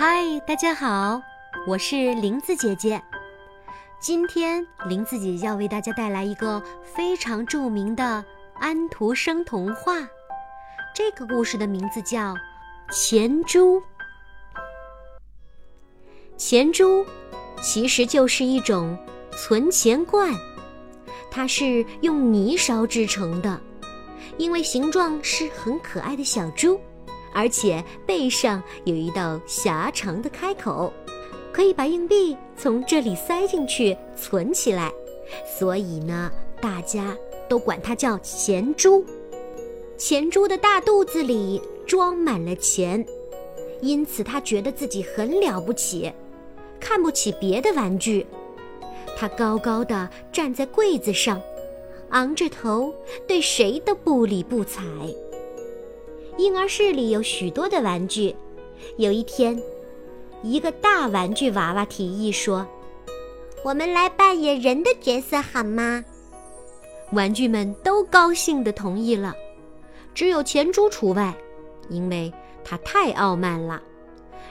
嗨，大家好，我是林子姐姐。今天林子姐姐要为大家带来一个非常著名的安徒生童话。这个故事的名字叫《钱珠》。钱珠其实就是一种存钱罐，它是用泥烧制成的，因为形状是很可爱的小猪。而且背上有一道狭长的开口，可以把硬币从这里塞进去存起来，所以呢，大家都管它叫钱珠。钱珠的大肚子里装满了钱，因此他觉得自己很了不起，看不起别的玩具。他高高的站在柜子上，昂着头，对谁都不理不睬。婴儿室里有许多的玩具。有一天，一个大玩具娃娃提议说：“我们来扮演人的角色好吗？”玩具们都高兴地同意了，只有钱珠除外，因为他太傲慢了，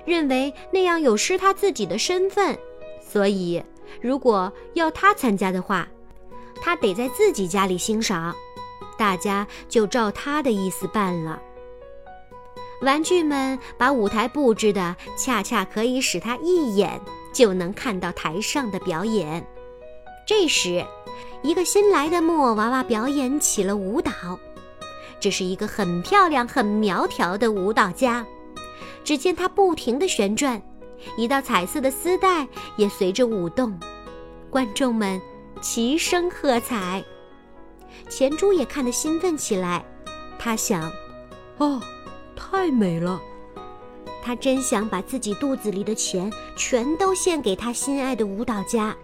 认为那样有失他自己的身份。所以，如果要他参加的话，他得在自己家里欣赏。大家就照他的意思办了。玩具们把舞台布置的恰恰可以使他一眼就能看到台上的表演。这时，一个新来的木偶娃娃表演起了舞蹈。这是一个很漂亮、很苗条的舞蹈家。只见他不停地旋转，一道彩色的丝带也随着舞动。观众们齐声喝彩。钱珠也看得兴奋起来。他想：哦。太美了，他真想把自己肚子里的钱全都献给他心爱的舞蹈家。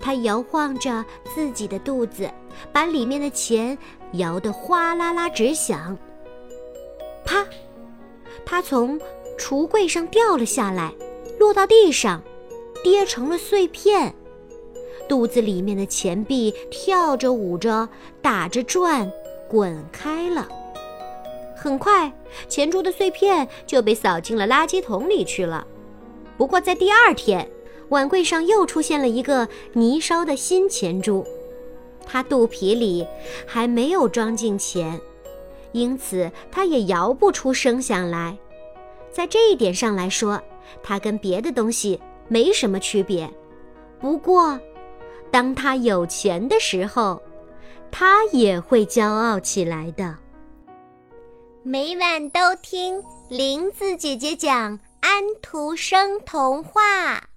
他摇晃着自己的肚子，把里面的钱摇得哗啦啦直响。啪！他从橱柜上掉了下来，落到地上，跌成了碎片。肚子里面的钱币跳着舞着，打着转，滚开了。很快，钱珠的碎片就被扫进了垃圾桶里去了。不过，在第二天，碗柜上又出现了一个泥烧的新钱珠，它肚皮里还没有装进钱，因此它也摇不出声响来。在这一点上来说，它跟别的东西没什么区别。不过，当它有钱的时候，它也会骄傲起来的。每晚都听林子姐姐讲安徒生童话。